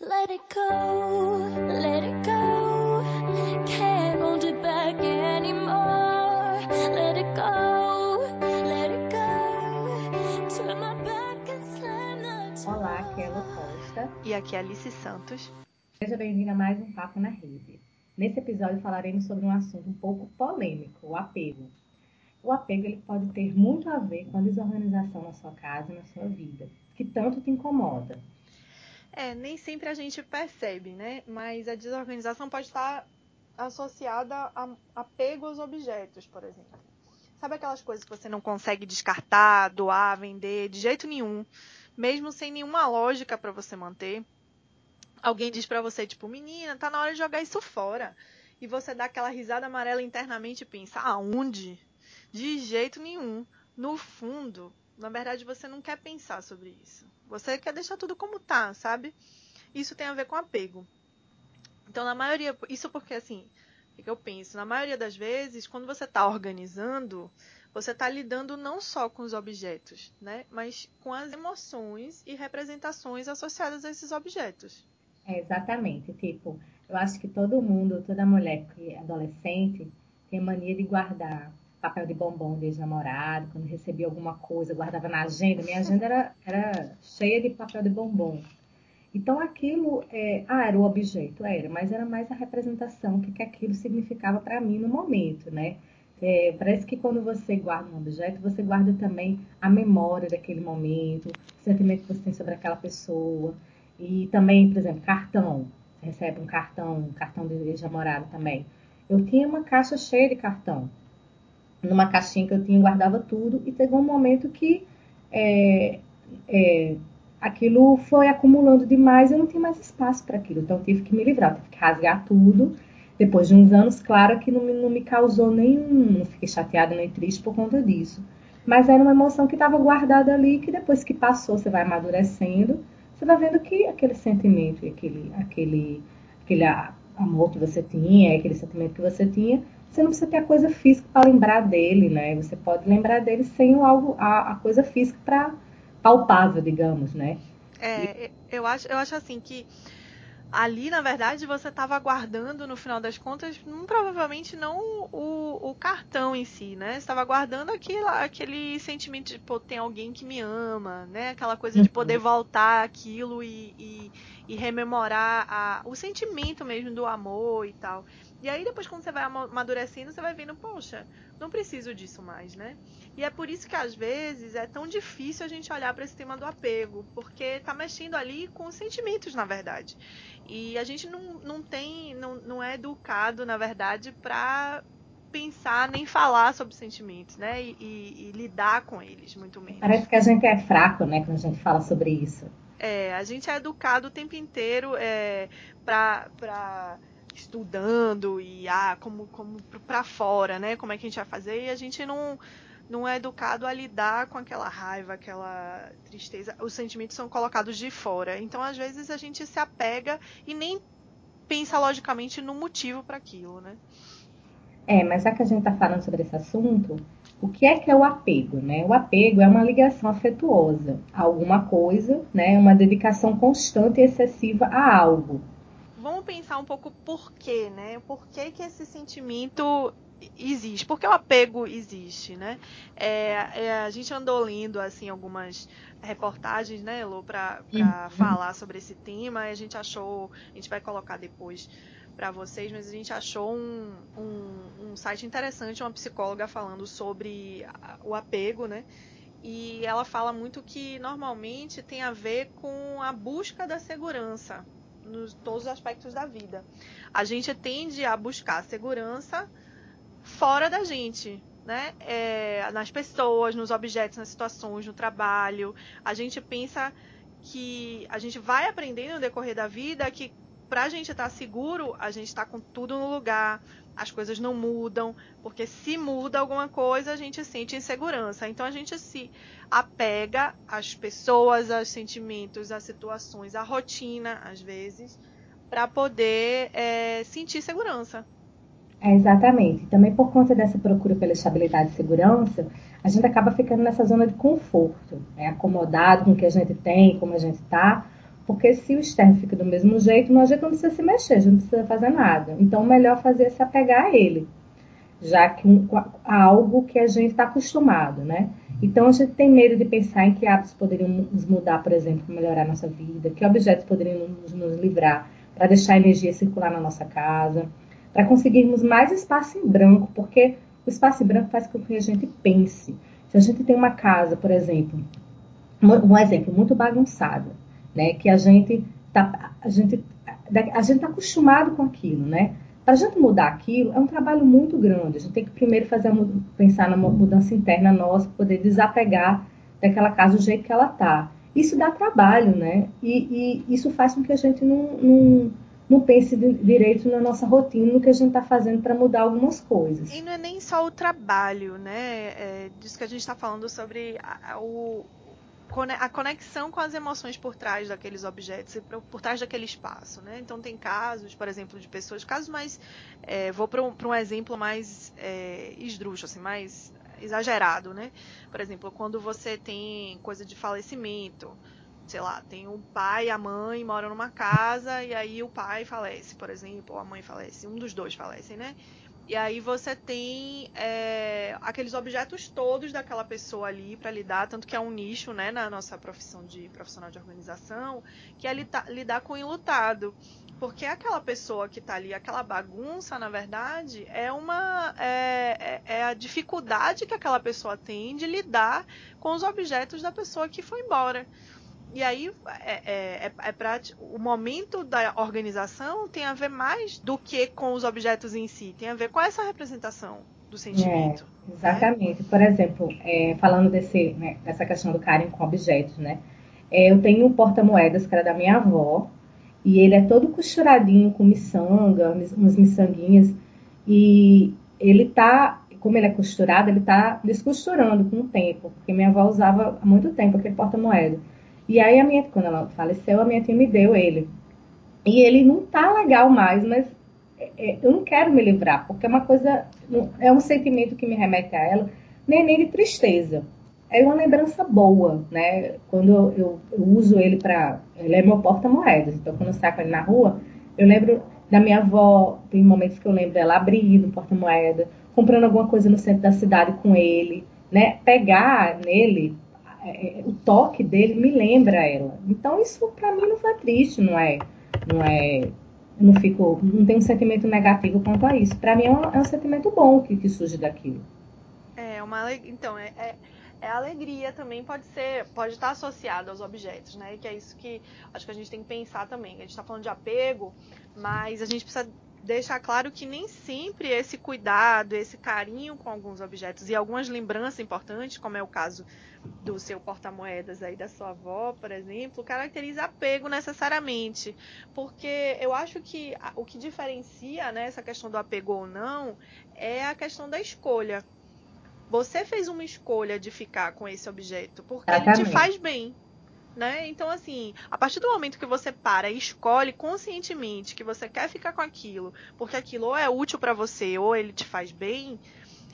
Let it go, let it go. Can't hold it back anymore. Let it go, let it go. Turn my back and slam the door. Olá, aqui é a Ela Costa. E aqui é Alice Santos. Seja bem-vinda a mais um Papo na Rede. Nesse episódio falaremos sobre um assunto um pouco polêmico, o apego. O apego ele pode ter muito a ver com a desorganização na sua casa e na sua vida, que tanto te incomoda. É, nem sempre a gente percebe, né? Mas a desorganização pode estar associada a apego aos objetos, por exemplo. Sabe aquelas coisas que você não consegue descartar, doar, vender de jeito nenhum, mesmo sem nenhuma lógica para você manter? Alguém diz para você, tipo, menina, tá na hora de jogar isso fora. E você dá aquela risada amarela internamente e pensa, aonde? De jeito nenhum. No fundo, na verdade, você não quer pensar sobre isso. Você quer deixar tudo como tá, sabe? Isso tem a ver com apego. Então, na maioria, isso porque assim, o que eu penso? Na maioria das vezes, quando você está organizando, você está lidando não só com os objetos, né? Mas com as emoções e representações associadas a esses objetos. É, exatamente. Tipo, eu acho que todo mundo, toda mulher que é adolescente, tem mania de guardar papel de bombom de ex-namorado, quando recebia alguma coisa, guardava na agenda. Minha agenda era, era cheia de papel de bombom. Então aquilo, é, ah, era o objeto, era, mas era mais a representação, o que, que aquilo significava para mim no momento, né? É, parece que quando você guarda um objeto, você guarda também a memória daquele momento, o sentimento que você tem sobre aquela pessoa. E também, por exemplo, cartão. Você recebe um cartão, um cartão de ex-namorado também. Eu tinha uma caixa cheia de cartão numa caixinha que eu tinha, guardava tudo, e teve um momento que é, é, aquilo foi acumulando demais, eu não tinha mais espaço para aquilo, então tive que me livrar, tive que rasgar tudo. Depois de uns anos, claro que não me, não me causou nenhum, não fiquei chateada nem triste por conta disso. Mas era uma emoção que estava guardada ali, que depois que passou, você vai amadurecendo, você vai vendo que aquele sentimento, aquele, aquele, aquele amor que você tinha, aquele sentimento que você tinha, você não precisa ter a coisa física para lembrar dele, né? Você pode lembrar dele sem algo, a, a coisa física para palpável, digamos, né? É, eu acho, eu acho assim que ali, na verdade, você estava guardando, no final das contas, provavelmente não o, o, cartão em si, né? Você estava guardando aquele, aquele sentimento de, pô, tem alguém que me ama, né? Aquela coisa de poder uhum. voltar aquilo e, e, e rememorar a, o sentimento mesmo do amor e tal. E aí depois quando você vai amadurecendo, você vai vendo, poxa, não preciso disso mais, né? E é por isso que às vezes é tão difícil a gente olhar para esse tema do apego, porque tá mexendo ali com os sentimentos, na verdade. E a gente não, não tem, não, não é educado, na verdade, para pensar nem falar sobre sentimentos, né? E, e, e, lidar com eles, muito menos. Parece que a gente é fraco, né, quando a gente fala sobre isso. É, a gente é educado o tempo inteiro é, para estudando e ah, como, como para fora, né? Como é que a gente vai fazer? E a gente não, não é educado a lidar com aquela raiva, aquela tristeza. Os sentimentos são colocados de fora. Então, às vezes, a gente se apega e nem pensa logicamente no motivo para aquilo, né? É, mas já que a gente está falando sobre esse assunto, o que é que é o apego, né? O apego é uma ligação afetuosa a alguma coisa, né? Uma dedicação constante e excessiva a algo vamos pensar um pouco por quê, né? Por que, que esse sentimento existe? Por que o apego existe, né? É, é, a gente andou lendo, assim, algumas reportagens, né, Elô, para uhum. falar sobre esse tema. E a gente achou, a gente vai colocar depois para vocês, mas a gente achou um, um, um site interessante, uma psicóloga falando sobre o apego, né? E ela fala muito que normalmente tem a ver com a busca da segurança, nos todos os aspectos da vida. A gente tende a buscar segurança fora da gente, né? É, nas pessoas, nos objetos, nas situações, no trabalho. A gente pensa que a gente vai aprendendo no decorrer da vida que para a gente estar tá seguro, a gente está com tudo no lugar, as coisas não mudam, porque se muda alguma coisa, a gente sente insegurança. Então a gente se apega às pessoas, aos sentimentos, às situações, à rotina, às vezes, para poder é, sentir segurança. É, exatamente. Também por conta dessa procura pela estabilidade e segurança, a gente acaba ficando nessa zona de conforto, né? acomodado com o que a gente tem, como a gente está, Porque se o externo fica do mesmo jeito, não adianta não precisa se mexer, a gente não precisa fazer nada. Então, melhor fazer é se apegar a ele, já que um, a algo que a gente está acostumado, né? Então, a gente tem medo de pensar em que hábitos poderiam nos mudar, por exemplo, para melhorar a nossa vida, que objetos poderiam nos, nos livrar para deixar a energia circular na nossa casa, para conseguirmos mais espaço em branco, porque o espaço em branco faz com que a gente pense. Se a gente tem uma casa, por exemplo, um exemplo muito bagunçado, né, que a gente tá, a gente a gente está acostumado com aquilo, né? Para a gente mudar aquilo é um trabalho muito grande. A gente tem que primeiro fazer pensar na mudança interna nossa, poder desapegar daquela casa do jeito que ela está. Isso dá trabalho, né? E, e, isso faz com que a gente não, não, não pense direito na nossa rotina, no que a gente está fazendo para mudar algumas coisas. E não é nem só o trabalho, né? É disso que a gente está falando sobre a, o, a conexão com as emoções por trás daqueles objetos e por trás daquele espaço, né? Então tem casos, por exemplo, de pessoas, casos mais, é, vou para um, um, exemplo mais é, esdrúxulo, assim, mais exagerado, né? Por exemplo, quando você tem coisa de falecimento, sei lá, tem um pai e a mãe moram numa casa e aí o pai falece, por exemplo, ou a mãe falece, um dos dois falecem, né? E aí você tem é, aqueles objetos todos daquela pessoa ali para lidar, tanto que é um nicho, né, na nossa profissão de profissional de organização, que é lidar, com o enlutado. Porque aquela pessoa que está ali, aquela bagunça, na verdade, é uma é, é, é a dificuldade que aquela pessoa tem de lidar com os objetos da pessoa que foi embora. E aí é, é, é, é pra, o momento da organização tem a ver mais do que com os objetos em si, tem a ver com essa representação do sentimento. É, exatamente. Né? Por exemplo, é, falando desse, né, dessa questão do carinho com objetos, né? É, eu tenho um porta-moedas que era da minha avó, e ele é todo costuradinho com miçanga, umas miçanguinhas, e ele tá, como ele é costurado, ele tá descosturando com o tempo, porque minha avó usava há muito tempo aquele porta-moedas. E aí, a minha, quando ela faleceu, a minha tia me deu ele. E ele não tá legal mais, mas é, é, eu não quero me livrar, porque é uma coisa, é um sentimento que me remete a ela, nem, nem de tristeza. É uma lembrança boa, né? Quando eu, eu, uso ele para. Ele é meu porta-moedas, então quando eu saco ele na rua, eu lembro da minha avó, tem momentos que eu lembro dela abrindo porta-moeda, comprando alguma coisa no centro da cidade com ele, né? Pegar nele é, o toque dele me lembra ela. Então isso para mim não foi triste, não é, não é, não fico, não tenho um sentimento negativo quanto a isso. Para mim é um, é um, sentimento bom que, que surge daquilo. É uma, então é, é, é alegria também pode ser, pode estar associado aos objetos, né? Que é isso que acho que a gente tem que pensar também. A gente está falando de apego, mas a gente precisa deixar claro que nem sempre esse cuidado, esse carinho com alguns objetos e algumas lembranças importantes, como é o caso do seu porta-moedas aí da sua avó, por exemplo, caracteriza apego necessariamente, porque eu acho que o que diferencia né, essa questão do apego ou não é a questão da escolha. Você fez uma escolha de ficar com esse objeto porque Exatamente. ele te faz bem. Né? Então, assim, a partir do momento que você para e escolhe conscientemente que você quer ficar com aquilo, porque aquilo ou é útil para você ou ele te faz bem,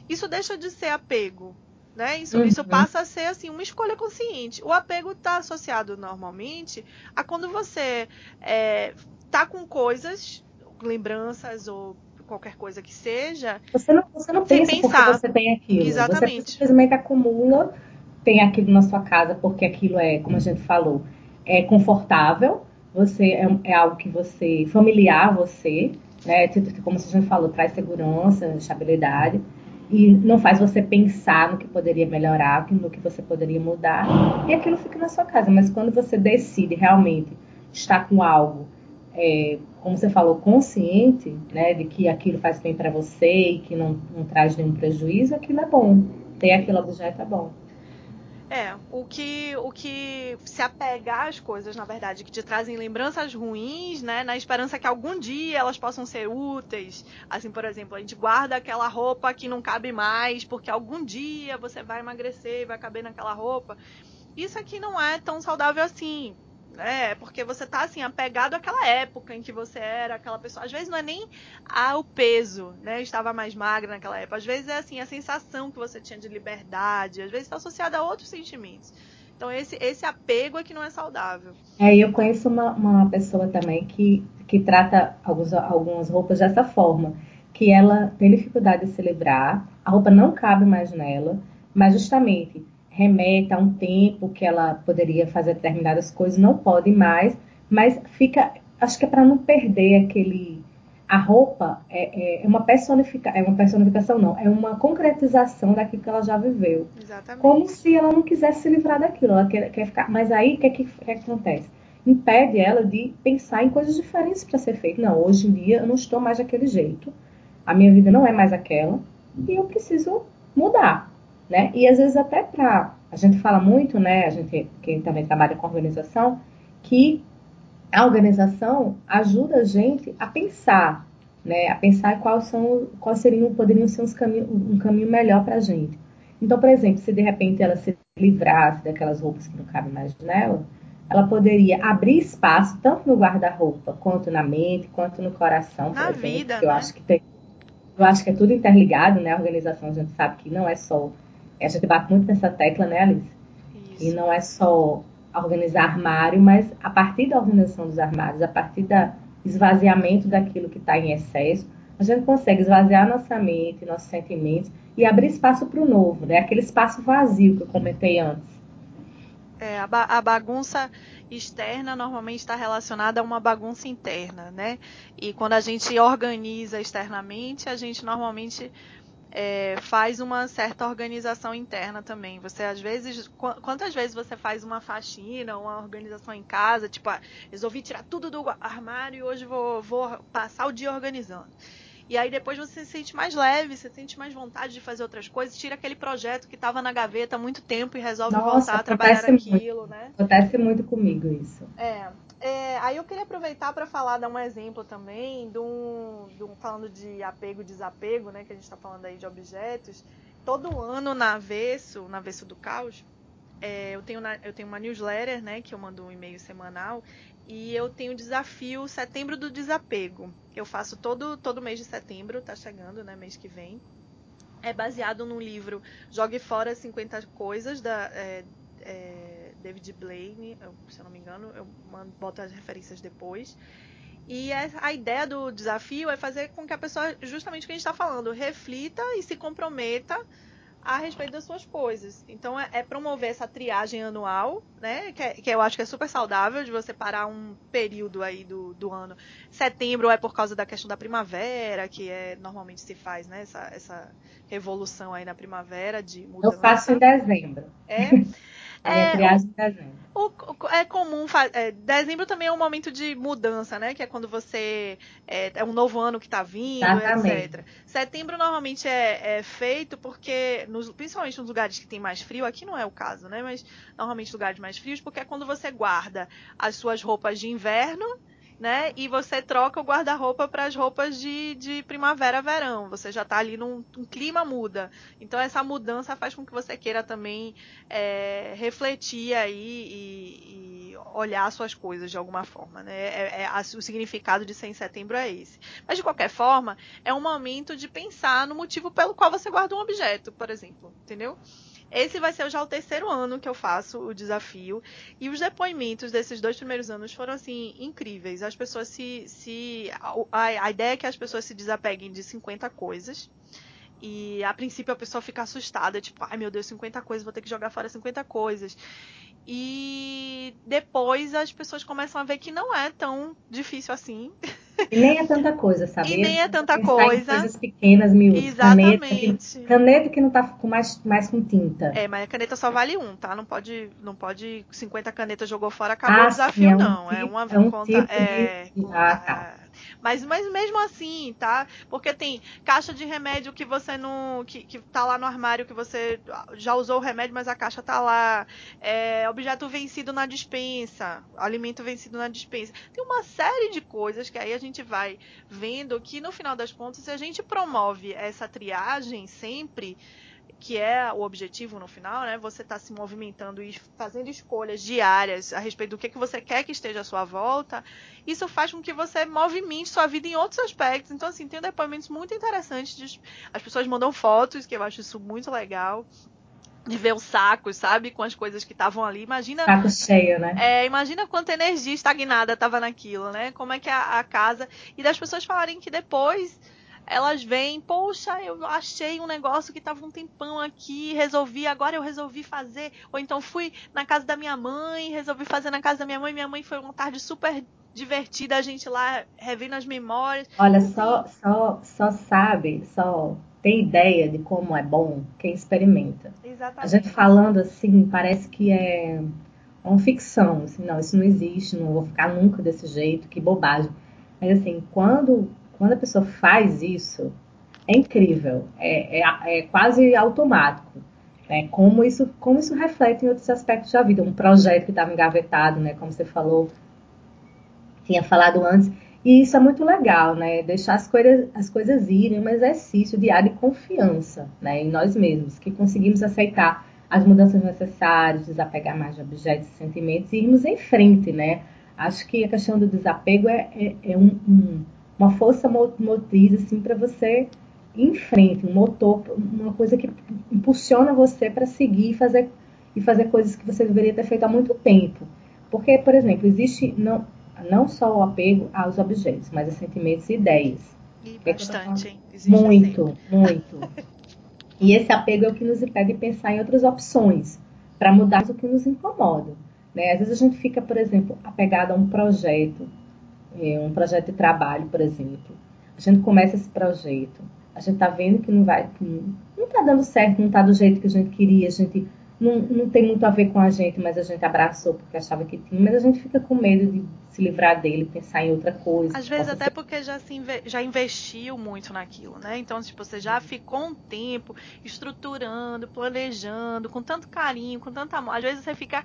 isso deixa de ser apego, né? Isso, uhum. isso passa a ser assim uma escolha consciente. O apego está associado normalmente a quando você é, tá com coisas, lembranças ou qualquer coisa que seja. Você não, você não pensa pensar. porque você tem aquilo. Exatamente. Você simplesmente acumula tem aquilo na sua casa porque aquilo é, como a gente falou, é confortável, você é, é algo que você familiar você, né? Como a gente falou, traz segurança, estabilidade e não faz você pensar no que poderia melhorar, no que você poderia mudar, e aquilo fica na sua casa. Mas quando você decide realmente estar com algo, é, como você falou, consciente, né, de que aquilo faz bem para você e que não, não traz nenhum prejuízo, aquilo é bom. Ter aquele objeto é bom. É, o que, o que se apegar às coisas, na verdade, que te trazem lembranças ruins, né? Na esperança que algum dia elas possam ser úteis. Assim, por exemplo, a gente guarda aquela roupa que não cabe mais, porque algum dia você vai emagrecer e vai caber naquela roupa. Isso aqui não é tão saudável assim. É, porque você tá assim, apegado àquela época em que você era aquela pessoa. Às vezes não é nem ao peso, né? Estava mais magra naquela época. Às vezes é assim, a sensação que você tinha de liberdade, às vezes está associada a outros sentimentos. Então esse, esse apego é que não é saudável. É, eu conheço uma, uma pessoa também que, que trata alguns, algumas roupas dessa forma, que ela tem dificuldade de se livrar, a roupa não cabe mais nela, mas justamente remete a um tempo que ela poderia fazer determinadas coisas, não pode mais, mas fica, acho que é para não perder aquele a roupa é, é, uma personificação, é uma personificação não, é uma concretização daquilo que ela já viveu. Exatamente. Como se ela não quisesse se livrar daquilo, ela quer, quer ficar. Mas aí o que, que, que, acontece? Impede ela de pensar em coisas diferentes para ser feito. Não, hoje em dia eu não estou mais daquele jeito. A minha vida não é mais aquela e eu preciso mudar, né? E às vezes até para a gente fala muito, né? A gente quem também trabalha com organização que a organização ajuda a gente a pensar, né? A pensar quais são, quais seriam, poderiam ser uns caminho, um caminho melhor para a gente. Então, por exemplo, se de repente ela se livrasse daquelas roupas que não cabem mais nela, ela poderia abrir espaço tanto no guarda-roupa quanto na mente, quanto no coração. Na exemplo, vida, eu né? acho que tem, eu acho que é tudo interligado, né? A organização a gente sabe que não é só, a gente bate muito nessa tecla, né, Alice? Isso. E não é só organizar armário, mas a partir da organização dos armários, a partir do esvaziamento daquilo que está em excesso, a gente consegue esvaziar nossa mente, nossos sentimentos e abrir espaço para o novo, né? Aquele espaço vazio que eu comentei antes. É, a, ba a bagunça externa normalmente está relacionada a uma bagunça interna, né? E quando a gente organiza externamente, a gente normalmente é, faz uma certa organização interna também. Você às vezes, quantas vezes você faz uma faxina, uma organização em casa, tipo, ah, resolvi tirar tudo do armário e hoje vou, vou passar o dia organizando. E aí depois você se sente mais leve, você sente mais vontade de fazer outras coisas, tira aquele projeto que estava na gaveta há muito tempo e resolve Nossa, voltar a trabalhar muito. né? Acontece muito comigo isso. É. é aí eu queria aproveitar para falar, dar um exemplo também, de um, de um, falando de apego e desapego, né? Que a gente está falando aí de objetos. Todo ano na Avesso, na Avesso do Caos, é, eu, tenho na, eu tenho uma newsletter, né? Que eu mando um e-mail semanal e eu tenho o desafio Setembro do Desapego. Eu faço todo, todo mês de setembro, tá chegando, né? Mês que vem. É baseado no livro Jogue Fora 50 Coisas, da é, é, David Blaine, se eu não me engano, eu mando, boto as referências depois. E a ideia do desafio é fazer com que a pessoa, justamente o que a gente está falando, reflita e se comprometa a respeito das suas coisas. Então é, é promover essa triagem anual, né? Que, é, que, eu acho que é super saudável de você parar um período aí do, do ano. Setembro é por causa da questão da primavera, que é normalmente se faz, né? Essa, essa revolução aí na primavera de mudança. Eu faço em dezembro. É. É, triagem em dezembro. O, é comum. É, dezembro também é um momento de mudança, né? Que é quando você. É, é um novo ano que está vindo, Exatamente. etc. Setembro normalmente é, é feito porque, nos, principalmente nos lugares que tem mais frio, aqui não é o caso, né? Mas normalmente lugares mais frios, porque é quando você guarda as suas roupas de inverno né? E você troca o guarda-roupa para as roupas de, de primavera, verão. Você já está ali num um clima muda. Então essa mudança faz com que você queira também é, refletir aí e, e, olhar suas coisas de alguma forma, né? É, é, o significado de ser em setembro é esse. Mas de qualquer forma, é um momento de pensar no motivo pelo qual você guarda um objeto, por exemplo, entendeu? Esse vai ser já o terceiro ano que eu faço o desafio. E os depoimentos desses dois primeiros anos foram, assim, incríveis. As pessoas se. se a, a ideia é que as pessoas se desapeguem de 50 coisas. E a princípio a pessoa fica assustada, tipo, ai meu Deus, 50 coisas, vou ter que jogar fora 50 coisas. E depois as pessoas começam a ver que não é tão difícil assim. E nem é tanta coisa, sabe? E nem é tanta coisa. coisas pequenas, miúdas. Exatamente. Caneta, caneta que não tá com mais, mais com tinta. É, mas a caneta só vale um, tá? Não pode, não pode 50 canetas jogou fora, acabou ah, o desafio, sim, é um não. Tipo, é uma é um conta. Tipo é, de... ah, tá. Mas, mas mesmo assim, tá? Porque tem caixa de remédio que você não. que, que tá lá no armário, que você já usou o remédio, mas a caixa tá lá. É, objeto vencido na dispensa. Alimento vencido na dispensa. Tem uma série de coisas que aí a gente vai vendo que no final das contas, se a gente promove essa triagem sempre que é o objetivo no final, né? Você está se movimentando e fazendo escolhas diárias a respeito do que, que você quer que esteja à sua volta. Isso faz com que você movimente sua vida em outros aspectos. Então, assim, tem depoimentos muito interessantes. De, as pessoas mandam fotos, que eu acho isso muito legal. de ver os sacos, sabe? Com as coisas que estavam ali. Imagina. Saco cheio, né? É, imagina quanta energia estagnada estava naquilo, né? Como é que a, a, casa. E das pessoas falarem que depois elas vêm, poxa, eu achei um negócio que estava um tempão aqui, resolvi, agora eu resolvi fazer. Ou então fui na casa da minha mãe, resolvi fazer na casa da minha mãe. Minha mãe foi uma tarde super divertida, a gente lá revendo as memórias. Olha, só, só, só sabe, só tem ideia de como é bom quem experimenta. Exatamente. A gente falando assim, parece que é uma ficção, assim, não, isso não existe, não vou ficar nunca desse jeito, que bobagem. Mas assim, quando, quando a pessoa faz isso, é incrível, é, é, é quase automático. Né? Como, isso, como isso reflete em outros aspectos da vida. Um projeto que estava engavetado, né? como você falou, tinha falado antes, e isso é muito legal, né? Deixar as coisas, as coisas irem, um exercício diário de confiança né? em nós mesmos, que conseguimos aceitar as mudanças necessárias, desapegar mais de objetos e sentimentos e irmos em frente, né? Acho que a questão do desapego é, é, é um, um, uma força motriz assim, para você ir em frente, um motor, uma coisa que impulsiona você para seguir e fazer, e fazer coisas que você deveria ter feito há muito tempo. Porque, por exemplo, existe. Não, não só o apego aos objetos, mas a sentimentos e ideias. E bastante, Muito, sempre. muito. e esse apego é o que nos impede de pensar em outras opções para mudar o que nos incomoda. Né? Às vezes a gente fica, por exemplo, apegado a um projeto, é, um projeto de trabalho, por exemplo. A gente começa esse projeto, a gente está vendo que não vai, que não está dando certo, não está do jeito que a gente queria, a gente não, não tem muito a ver com a gente, mas a gente abraçou porque achava que tinha, mas a gente fica com medo de se livrar dele, pensar em outra coisa. Às vezes até ser... porque já, se inve... já investiu muito naquilo, né? Então, tipo, você já ficou um tempo estruturando, planejando, com tanto carinho, com tanto amor. Às vezes você fica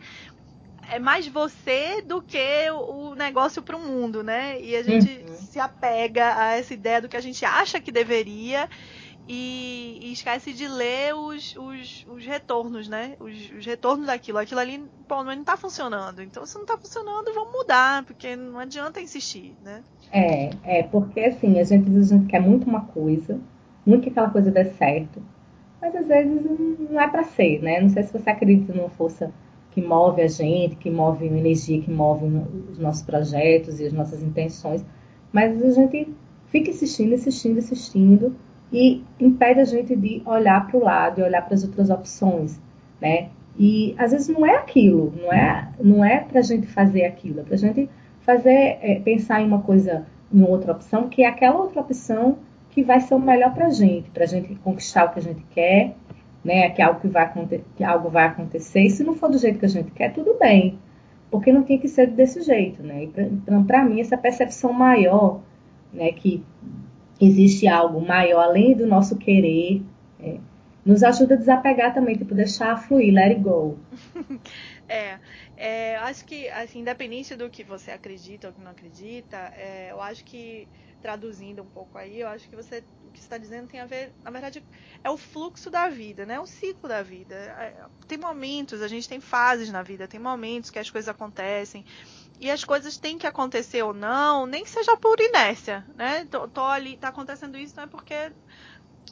é mais você do que o negócio para o mundo, né? E a gente uhum. se apega a essa ideia do que a gente acha que deveria e, e, esquece de ler os, os, os retornos, né? Os, os, retornos daquilo. Aquilo ali, pô, não está funcionando. Então, se não está funcionando, vamos mudar, porque não adianta insistir, né? É, é, porque assim, a gente, a gente quer muito uma coisa, muito que aquela coisa dê certo, mas às vezes não é para ser, né? Não sei se você acredita numa força que move a gente, que move uma energia, que move os nossos projetos e as nossas intenções, mas a gente fica insistindo, insistindo, insistindo e impede a gente de olhar para o lado e olhar para as outras opções, né? E às vezes não é aquilo, não é, não é para a gente fazer aquilo, é para a gente fazer, é, pensar em uma coisa, em outra opção, que é aquela outra opção que vai ser o melhor para a gente, para a gente conquistar o que a gente quer, né? Que algo que vai que algo vai acontecer. E se não for do jeito que a gente quer, tudo bem, porque não tem que ser desse jeito, né? Então, para mim, essa percepção maior, né? Que existe algo maior além do nosso querer, é, nos ajuda a desapegar também, tipo, deixar fluir, let it go. é, é, acho que, assim, independente do que você acredita ou que não acredita, é, eu acho que, traduzindo um pouco aí, eu acho que você, que está dizendo tem a ver, na verdade, é o fluxo da vida, né? O ciclo da vida. É, tem momentos, a gente tem fases na vida, tem momentos que as coisas acontecem, e as coisas têm que acontecer ou não, nem que seja por inércia, né? Tô, tô ali, tá acontecendo isso, não é porque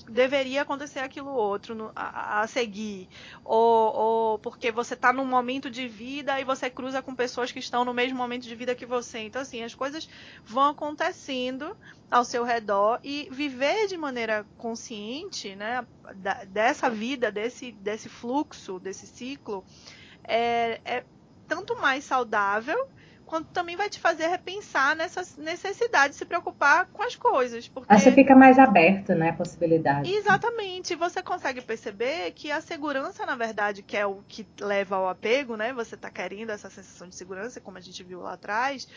deveria acontecer aquilo outro no, a, a, seguir, ou, ou porque você está num momento de vida e você cruza com pessoas que estão no mesmo momento de vida que você. Então, assim, as coisas vão acontecendo ao seu redor e viver de maneira consciente, né, da, dessa vida, desse, desse fluxo, desse ciclo, é, é tanto mais saudável quanto também vai te fazer repensar nessa necessidade de se preocupar com as coisas. Porque... Você fica mais aberto, né, a possibilidade. Exatamente. Você consegue perceber que a segurança, na verdade, que é o que leva ao apego, né? Você está querendo essa sensação de segurança, como a gente viu lá atrás,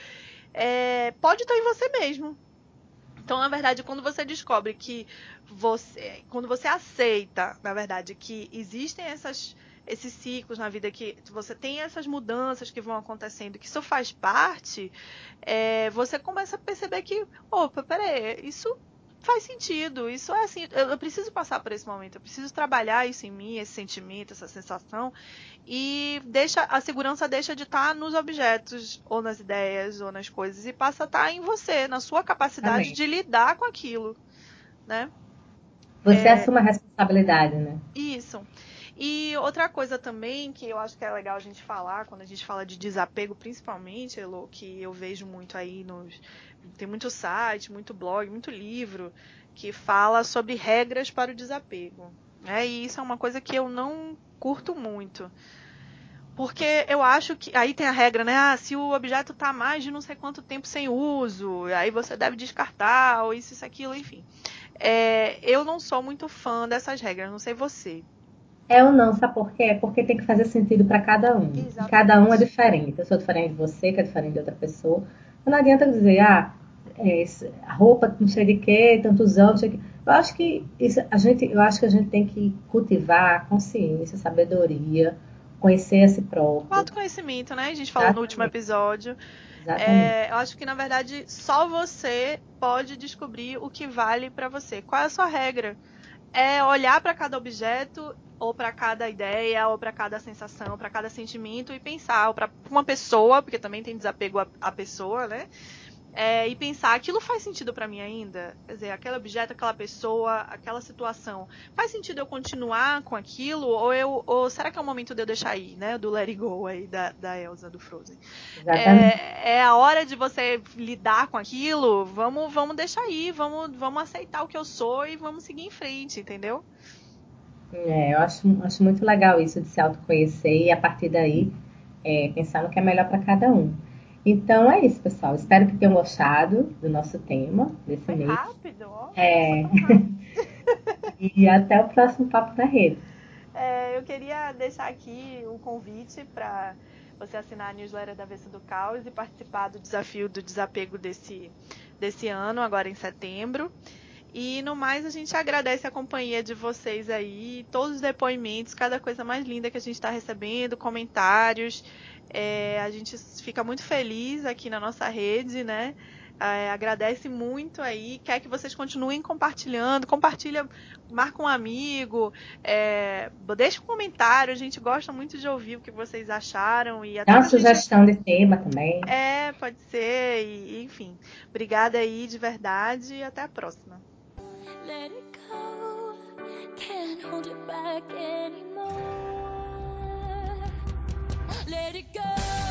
é... pode estar em você mesmo. Então, na verdade, quando você descobre que você, quando você aceita, na verdade, que existem essas esses ciclos na vida que você tem essas mudanças que vão acontecendo, que isso faz parte, é, você começa a perceber que, opa, peraí, isso faz sentido, isso é assim, eu, eu, preciso passar por esse momento, eu preciso trabalhar isso em mim, esse sentimento, essa sensação, e deixa a segurança deixa de estar nos objetos, ou nas ideias, ou nas coisas, e passa a estar em você, na sua capacidade Amém. de lidar com aquilo, né? Você é, assume a responsabilidade, né? Isso. E outra coisa também que eu acho que é legal a gente falar, quando a gente fala de desapego, principalmente, Elo, que eu vejo muito aí nos. Tem muito site, muito blog, muito livro que fala sobre regras para o desapego. Né? E isso é uma coisa que eu não curto muito. Porque eu acho que. Aí tem a regra, né? Ah, se o objeto está mais de não sei quanto tempo sem uso, aí você deve descartar, ou isso, isso, aquilo, enfim. É, eu não sou muito fã dessas regras, não sei você. É ou não, sabe por quê? Porque tem que fazer sentido para cada um. Exatamente. Cada um é diferente. Eu sou diferente de você, que é diferente de outra pessoa. Então, não adianta dizer, ah, é, roupa não sei de quê, tantos anos, não sei de quê. Eu acho que isso, a gente, eu acho que a gente tem que cultivar consciência, sabedoria, conhecer a si próprio. Autoconhecimento, né? A gente falou Exatamente. no último episódio. É, eu acho que na verdade só você pode descobrir o que vale para você. Qual é a sua regra? É olhar para cada objeto ou para cada ideia, ou para cada sensação, para cada sentimento e pensar, ou para uma pessoa, porque também tem desapego à pessoa, né? É, e pensar aquilo faz sentido para mim ainda? Quer dizer, aquele objeto, aquela pessoa, aquela situação, faz sentido eu continuar com aquilo? Ou, eu, ou será que é o momento de eu deixar aí, né? Do Let It Go aí, da, da Elsa, do Frozen. É, é, a hora de você lidar com aquilo, vamos, vamos deixar aí, vamos, vamos aceitar o que eu sou e vamos seguir em frente, entendeu? É, eu acho, acho muito legal isso de se autoconhecer e a partir daí é, pensar no que é melhor para cada um. Então é isso, pessoal. Espero que tenham gostado do nosso tema desse Foi mês. rápido, ó. É. e até o próximo Papo da Rede. É, eu queria deixar aqui um convite para você assinar a newsletter da Vesta do Caos e participar do desafio do desapego desse, desse ano, agora em setembro. E no mais, a gente agradece a companhia de vocês aí, todos os depoimentos, cada coisa mais linda que a gente está recebendo, comentários. É, a gente fica muito feliz aqui na nossa rede, né? É, agradece muito aí, quer que vocês continuem compartilhando, compartilha, marca um amigo, é, deixa um comentário, a gente gosta muito de ouvir o que vocês acharam e até Dá uma sugestão gente... de tema também. É, pode ser, e, enfim. Obrigada aí de verdade e até a próxima. Let it go, can't hold it back anymore. let it go.